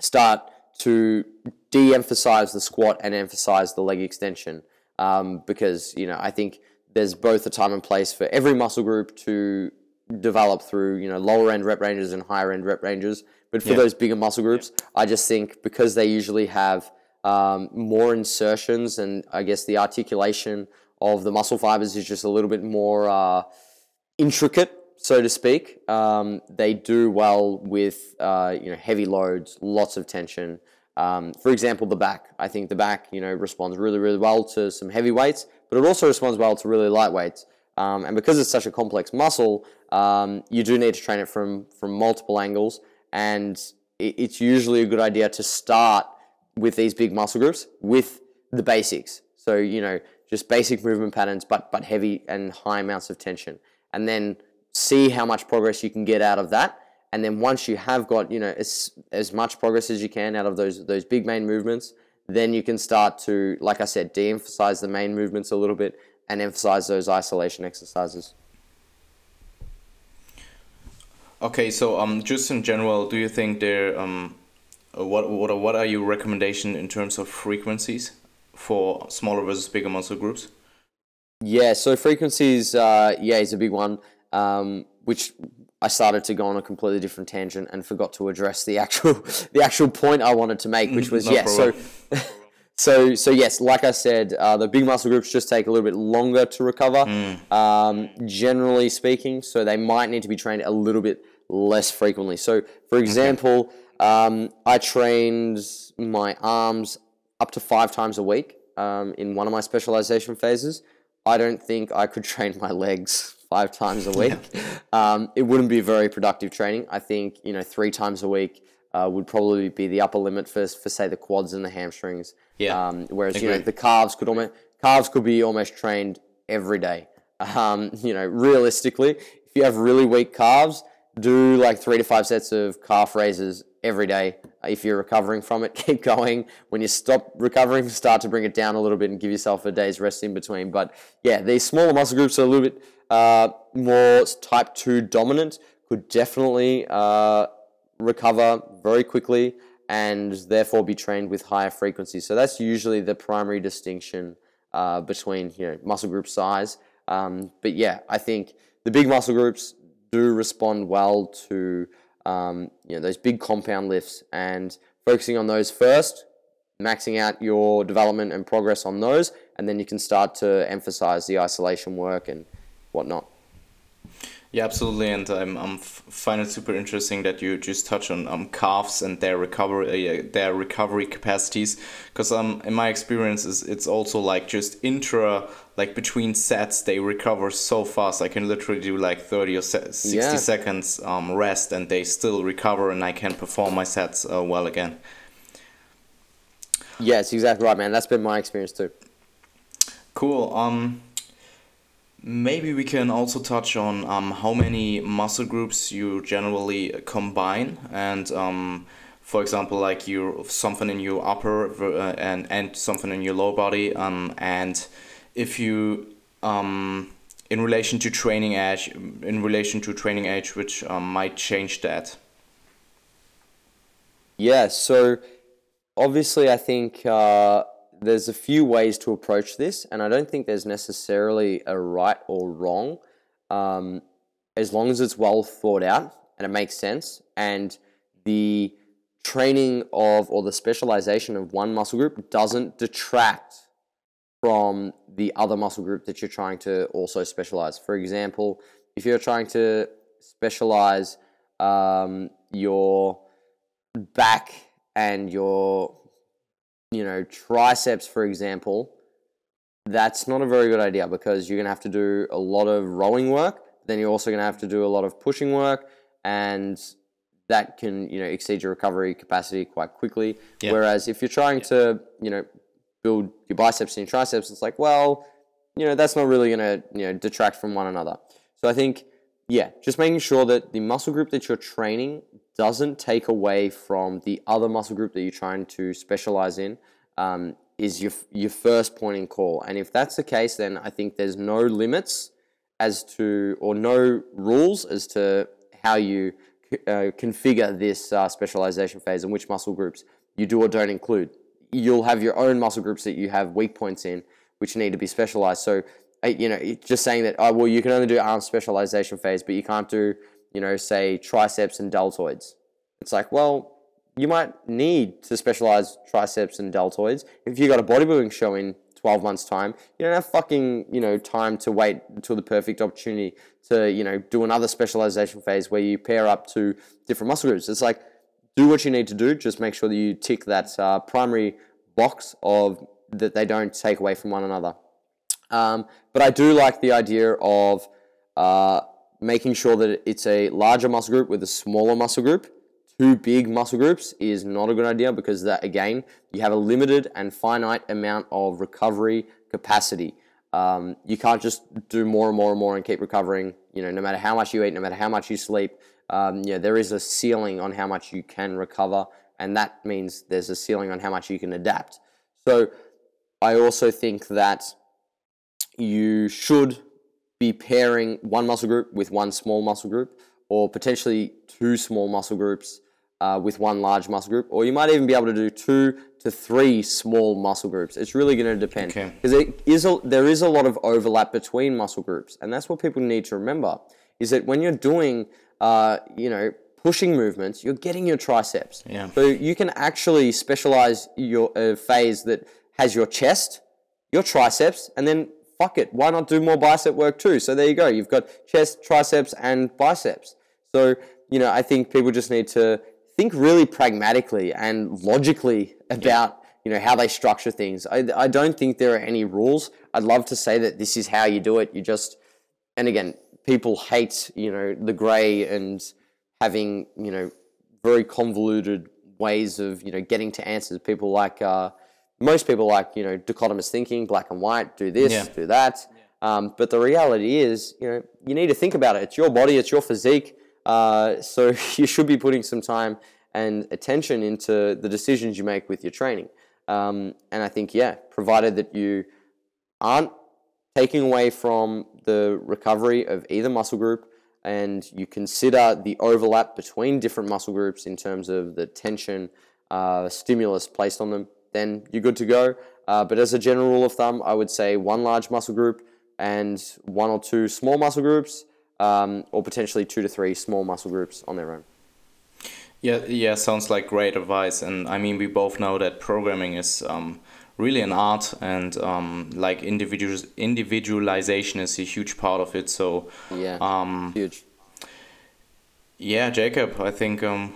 Speaker 2: start to de-emphasize the squat and emphasize the leg extension um, because, you know, I think there's both a time and place for every muscle group to develop through, you know, lower end rep ranges and higher end rep ranges. But for yeah. those bigger muscle groups, yeah. I just think because they usually have um, more insertions and I guess the articulation of the muscle fibers is just a little bit more uh, intricate so to speak. Um, they do well with uh, you know heavy loads, lots of tension. Um, for example, the back. I think the back you know responds really really well to some heavy weights, but it also responds well to really light weights. Um, and because it's such a complex muscle, um, you do need to train it from from multiple angles, and it's usually a good idea to start with these big muscle groups with the basics. So you know just basic movement patterns, but but heavy and high amounts of tension, and then see how much progress you can get out of that. And then once you have got you know as as much progress as you can out of those those big main movements, then you can start to, like I said, de-emphasize the main movements a little bit and emphasize those isolation exercises.
Speaker 1: Okay, so um, just in general, do you think there um, what what what are your recommendation in terms of frequencies for smaller versus bigger muscle groups?
Speaker 2: Yeah, so frequencies, uh, yeah, is a big one. Um, which I started to go on a completely different tangent and forgot to address the actual the actual point I wanted to make, which was no yeah. So, so so yes, like I said, uh, the big muscle groups just take a little bit longer to recover. Mm. Um, generally speaking, so they might need to be trained a little bit less frequently. So, for example, um, I trained my arms up to five times a week um, in one of my specialization phases. I don't think I could train my legs five times a week. um, it wouldn't be very productive training. I think you know three times a week uh, would probably be the upper limit for, for say the quads and the hamstrings.
Speaker 1: Yeah.
Speaker 2: Um, whereas you know the calves could almost calves could be almost trained every day. Um, you know, realistically, if you have really weak calves, do like three to five sets of calf raises every day. If you're recovering from it, keep going. When you stop recovering, start to bring it down a little bit and give yourself a day's rest in between. But yeah, these smaller muscle groups are a little bit uh, more type 2 dominant, could definitely uh, recover very quickly and therefore be trained with higher frequencies. So that's usually the primary distinction uh, between you know muscle group size. Um, but yeah, I think the big muscle groups do respond well to um, you know those big compound lifts and focusing on those first, maxing out your development and progress on those, and then you can start to emphasize the isolation work and whatnot.
Speaker 1: Yeah, absolutely, and I'm I'm find it super interesting that you just touch on um calves and their recovery uh, their recovery capacities because um in my experience is it's also like just intra like between sets they recover so fast I can literally do like 30 or 60 yeah. seconds um rest and they still recover and I can perform my sets uh, well again.
Speaker 2: Yes, exactly right, man. That's been my experience too.
Speaker 1: Cool. Um Maybe we can also touch on um, how many muscle groups you generally combine, and um, for example, like you something in your upper uh, and and something in your lower body, um, and if you um, in relation to training age, in relation to training age, which um, might change that.
Speaker 2: Yeah. So obviously, I think. Uh there's a few ways to approach this, and I don't think there's necessarily a right or wrong, um, as long as it's well thought out and it makes sense, and the training of or the specialization of one muscle group doesn't detract from the other muscle group that you're trying to also specialize. For example, if you're trying to specialize um, your back and your you know, triceps, for example, that's not a very good idea because you're going to have to do a lot of rowing work. Then you're also going to have to do a lot of pushing work, and that can you know exceed your recovery capacity quite quickly. Whereas if you're trying to you know build your biceps and your triceps, it's like well, you know that's not really going to you know detract from one another. So I think yeah, just making sure that the muscle group that you're training doesn't take away from the other muscle group that you're trying to specialize in um, is your, your first point in call. And if that's the case, then I think there's no limits as to, or no rules as to how you uh, configure this uh, specialization phase and which muscle groups you do or don't include. You'll have your own muscle groups that you have weak points in, which need to be specialized. So, you know, just saying that, oh, well, you can only do arm specialization phase, but you can't do you know, say triceps and deltoids. It's like, well, you might need to specialize triceps and deltoids. If you got a bodybuilding show in 12 months time you don't have fucking you know time to wait until the perfect opportunity to you know do another specialization phase where you pair up to different muscle groups. It's like do what you need to do. Just make sure that you tick that uh, primary box of that they don't take away from one another. Um, but i do like the idea of uh, making sure that it's a larger muscle group with a smaller muscle group. Two big muscle groups is not a good idea because that again you have a limited and finite amount of recovery capacity. Um, you can't just do more and more and more and keep recovering. You know no matter how much you eat no matter how much you sleep um, yeah there is a ceiling on how much you can recover and that means there's a ceiling on how much you can adapt. So i also think that you should be pairing one muscle group with one small muscle group or potentially two small muscle groups uh, with one large muscle group, or you might even be able to do two to three small muscle groups. It's really going to depend because
Speaker 1: Okay.
Speaker 2: it is a, there is a lot of overlap between muscle groups, and that's what people need to remember. Is that when you're doing, uh, you know, pushing movements, you're getting your triceps.
Speaker 1: Yeah.
Speaker 2: So you can actually specialize your uh, phase that has your chest, your triceps, and then fuck it, why not do more bicep work too? So there you go. You've got chest, triceps, and biceps. So you know, I think people just need to think really pragmatically and logically about you know how they structure things. I, I don't think there are any rules. I'd love to say that this is how you do it. You just and again, people hate you know the grey and having you know very convoluted ways of you know getting to answers. People like uh, most people like you know dichotomous thinking, black and white, do this,
Speaker 1: Yeah.
Speaker 2: do that. Um, but the reality is, you know, you need to think about it. It's your body, it's your physique. Uh, so you should be putting some time and attention into the decisions you make with your training. Um, and I think, yeah, provided that you aren't taking away from the recovery of either muscle group and you consider the overlap between different muscle groups in terms of the tension uh, stimulus placed on them, then you're good to go. Uh, but as a general rule of thumb, I would say one large muscle group and one or two small muscle groups, um, or potentially two to three small muscle groups on their own.
Speaker 1: Yeah, yeah, sounds like great advice. And I mean, we both know that programming is um, really an art, and um, like individual individualization is a huge part of it. So,
Speaker 2: Yeah,
Speaker 1: um,
Speaker 2: huge.
Speaker 1: yeah, Jacob, I think um,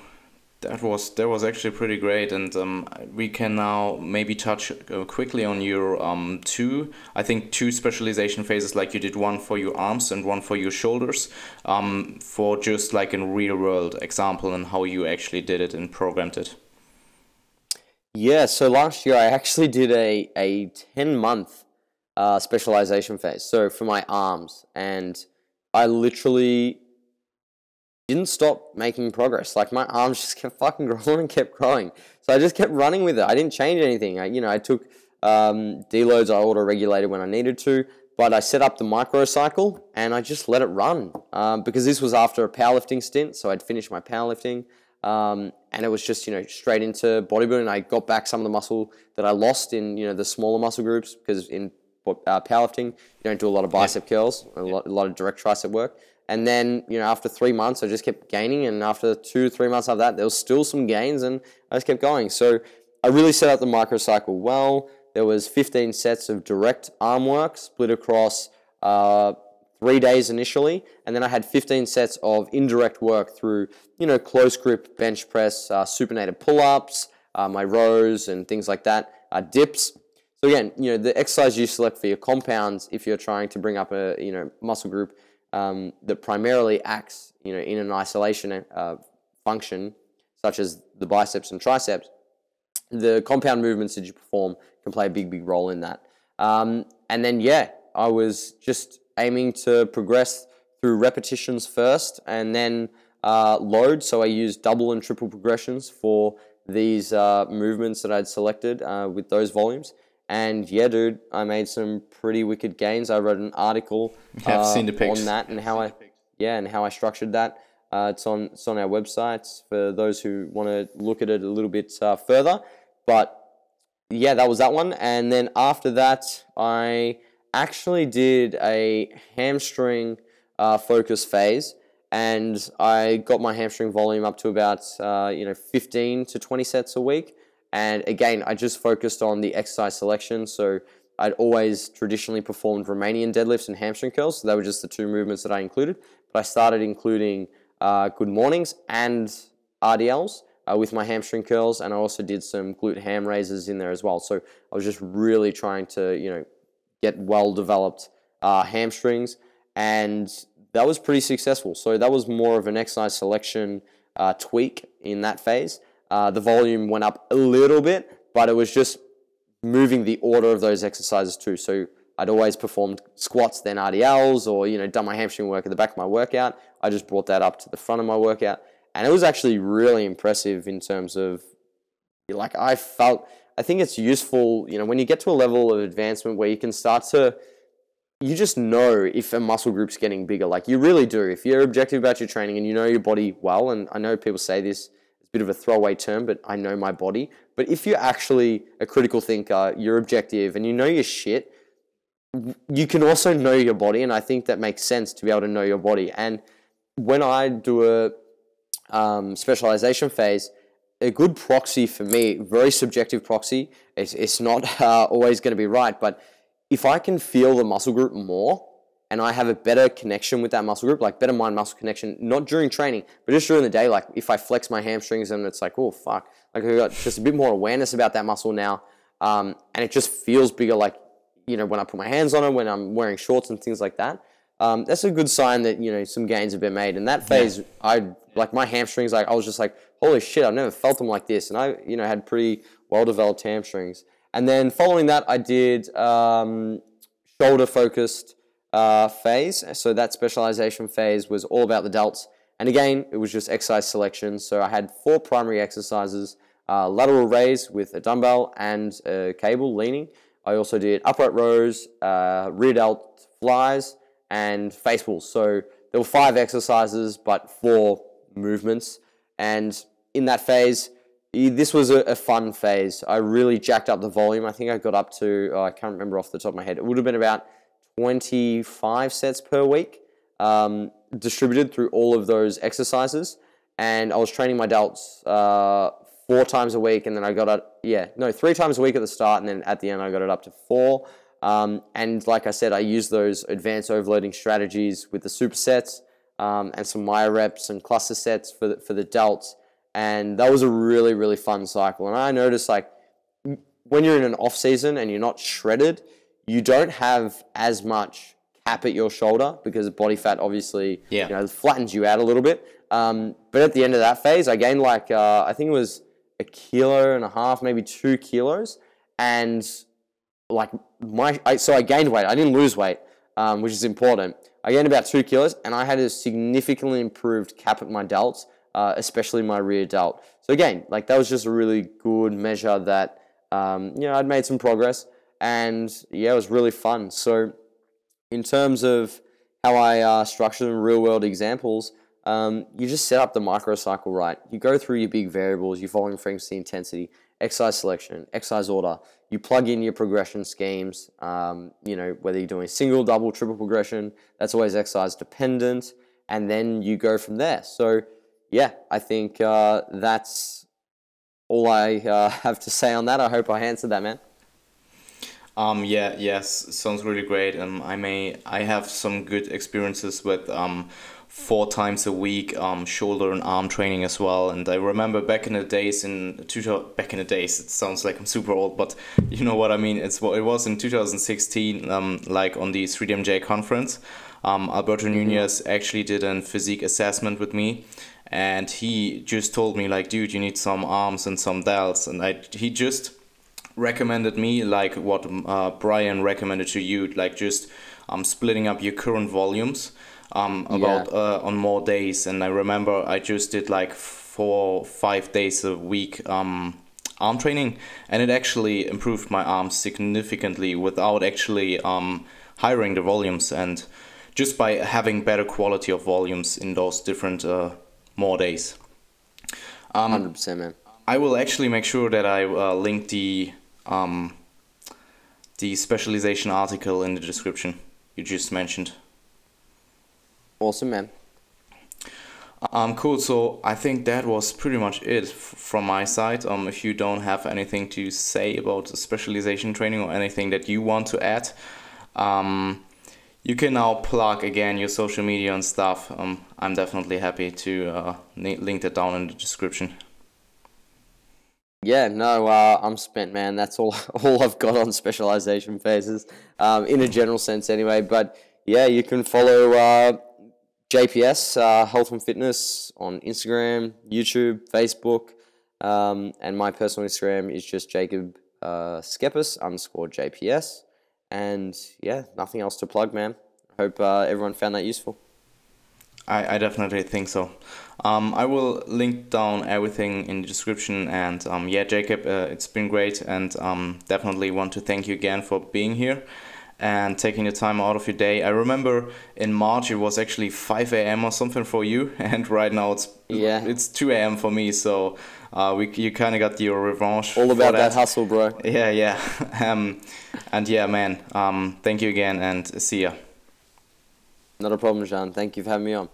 Speaker 1: that was that was actually pretty great, and um, we can now maybe touch uh, quickly on your um, two. I think two specialization phases, like you did one for your arms and one for your shoulders, um, for just like a real world example and how you actually did it and programmed it.
Speaker 2: Yeah, so last year I actually did a, a 10 month uh, specialization phase. So for my arms, and I literally didn't stop making progress. Like my arms just kept fucking growing and kept growing. So I just kept running with it. I didn't change anything. I, you know, I took um, deloads, I auto regulated when I needed to, but I set up the microcycle and I just let it run um, because this was after a powerlifting stint. So I'd finished my powerlifting. Um, and it was just you know straight into bodybuilding. I got back some of the muscle that I lost in you know the smaller muscle groups because in uh, powerlifting you don't do a lot of bicep curls, a lot, a lot of direct tricep work. And then you know after three months, I just kept gaining, and after two three months of that, there was still some gains, and I just kept going. So I really set up the microcycle well. There was 15 sets of direct arm work split across. Uh, three days initially, and then I had 15 sets of indirect work through, you know, close grip bench press, uh, supinated pull ups, uh, my rows, and things like that, uh, dips. So again, you know, the exercise you select for your compounds, if you're trying to bring up a you know muscle group um, that primarily acts, you know, in an isolation uh, function, such as the biceps and triceps, the compound movements that you perform can play a big, big role in that. Um, and then, yeah, I was just aiming to progress through repetitions first and then uh, load. So I used double and triple progressions for these uh, movements that I'd selected uh, with those volumes. And yeah, dude, I made some pretty wicked gains. I wrote an article uh,
Speaker 1: seen the pics.
Speaker 2: on that and how I yeah and how I structured that. Uh, it's on it's on our website for those who want to look at it a little bit uh, further. But yeah, that was that one. And then after that, I actually did a hamstring uh, focus phase, and I got my hamstring volume up to about uh, you know 15 to 20 sets a week. And again, I just focused on the exercise selection. So I'd always traditionally performed Romanian deadlifts and hamstring curls. So they were just the two movements that I included. But I started including uh, good mornings and RDLs uh, with my hamstring curls, and I also did some glute ham raises in there as well. So I was just really trying to, you know, get well developed uh, hamstrings, and that was pretty successful. So that was more of an exercise selection uh, tweak in that phase. Uh, the volume went up a little bit, but it was just moving the order of those exercises too. So I'd always performed squats, then RDLs, or you know, done my hamstring work at the back of my workout. I just brought that up to the front of my workout, and it was actually really impressive in terms of like I felt. I think it's useful, you know, when you get to a level of advancement where you can start to you just know if a muscle group's getting bigger. Like you really do. If you're objective about your training and you know your body well, and I know people say this, a bit of a throwaway term, but I know my body. But if you're actually a critical thinker, you're objective, and you know your shit, you can also know your body. And I think that makes sense to be able to know your body. And when I do a um, specialization phase, a good proxy for me, very subjective proxy, it's, it's not uh, always going to be right, but if I can feel the muscle group more and I have a better connection with that muscle group, like better mind muscle connection, not during training, but just during the day, like if I flex my hamstrings and it's like, oh, fuck, like I've got just a bit more awareness about that muscle now. Um, and it just feels bigger, like, you know, when I put my hands on it, when I'm wearing shorts and things like that. Um, that's a good sign that, you know, some gains have been made. And that phase, yeah. I, like my hamstrings, like I was just like, holy shit, I've never felt them like this. And I, you know, had pretty well developed hamstrings. And then following that, I did um, shoulder focused uh, phase. So that specialization phase was all about the delts. And again, it was just exercise selection. So I had four primary exercises uh, lateral raise with a dumbbell and a cable leaning. I also did upright rows, uh, rear delt flies, and face pulls. So there were five exercises, but four movements. And in that phase, this was a, a, fun phase. I really jacked up the volume. I think I got up to, oh, I can't remember off the top of my head, it would have been about 25 sets per week um, distributed through all of those exercises. And I was training my delts uh, four times a week, and then I got it, yeah, no, three times a week at the start, and then at the end I got it up to four. Um, and like I said, I used those advanced overloading strategies with the supersets um, and some myo reps and cluster sets for the, for the delts and that was a really really fun cycle. And I noticed like when you're in an off season and you're not shredded, you don't have as much cap at your shoulder because body fat obviously yeah. you know flattens you out a little bit. Um, but at the end of that phase, I gained like uh, I think it was a kilo and a half, maybe two kilos, and like my I, so I gained weight. I didn't lose weight, um, which is important. I gained about two kilos, and I had a significantly improved cap at my delts uh, especially my rear delt. So again, like that was just a really good measure that um, you know I'd made some progress, and yeah, it was really fun. So in terms of how I uh, structure them, real world examples, um, you just set up the microcycle right. You go through your big variables, your volume, frequency, intensity, exercise selection, exercise order. You plug in your progression schemes. Um, you know whether you're doing single, double, triple progression. That's always exercise dependent, and then you go from there. So yeah, I think uh, that's all I uh, have to say on that. I hope I answered that, man.
Speaker 1: Um, yeah, yes, sounds really great. Um, I may, I have some good experiences with um, four times a week um, shoulder and arm training as well. And I remember back in the days in two back in the days, it sounds like I'm super old, but you know what I mean. It's what it was in 2016, um, like on the 3DMJ conference. Um, Alberto mm-hmm. Nunez actually did a physique assessment with me, and he just told me like dude you need some arms and some delts and I he just recommended me like what uh, Brian recommended to you like just um splitting up your current volumes um about yeah. uh, on more days and I remember I just did like four five days a week um arm training and it actually improved my arms significantly without actually um hiring the volumes and just by having better quality of volumes in those different uh, more days.
Speaker 2: Um, 100%, man.
Speaker 1: I will actually make sure that I uh, link the um, the specialization article in the description you just mentioned.
Speaker 2: Awesome, man.
Speaker 1: Um, cool. So I think that was pretty much it from my side. Um, if you don't have anything to say about specialization training or anything that you want to add, um, you can now plug again your social media and stuff. Um, I'm definitely happy to uh, link that down in the description.
Speaker 2: Yeah, no, uh, I'm spent, man. That's all all I've got on specialization phases, um, in a general sense, anyway. But yeah, you can follow uh, JPS uh, Health and Fitness on Instagram, YouTube, Facebook, um, and my personal Instagram is just Jacob uh, Schepis underscore JPS. And yeah, nothing else to plug, man. Hope uh, everyone found that useful.
Speaker 1: I, I definitely think so. Um, I will link down everything in the description. And um, yeah, Jacob, uh, it's been great. And um, definitely want to thank you again for being here and taking the time out of your day. I remember in March it was actually 5 a.m. or something for you, and right now it's yeah it's 2 a.m. for me. So uh, we you kind of got your revenge.
Speaker 2: All about that. that. hustle, bro.
Speaker 1: Yeah, yeah. um, and yeah, man. Um, thank you again, and see ya.
Speaker 2: Not a problem, Jean. Thank you for having me on.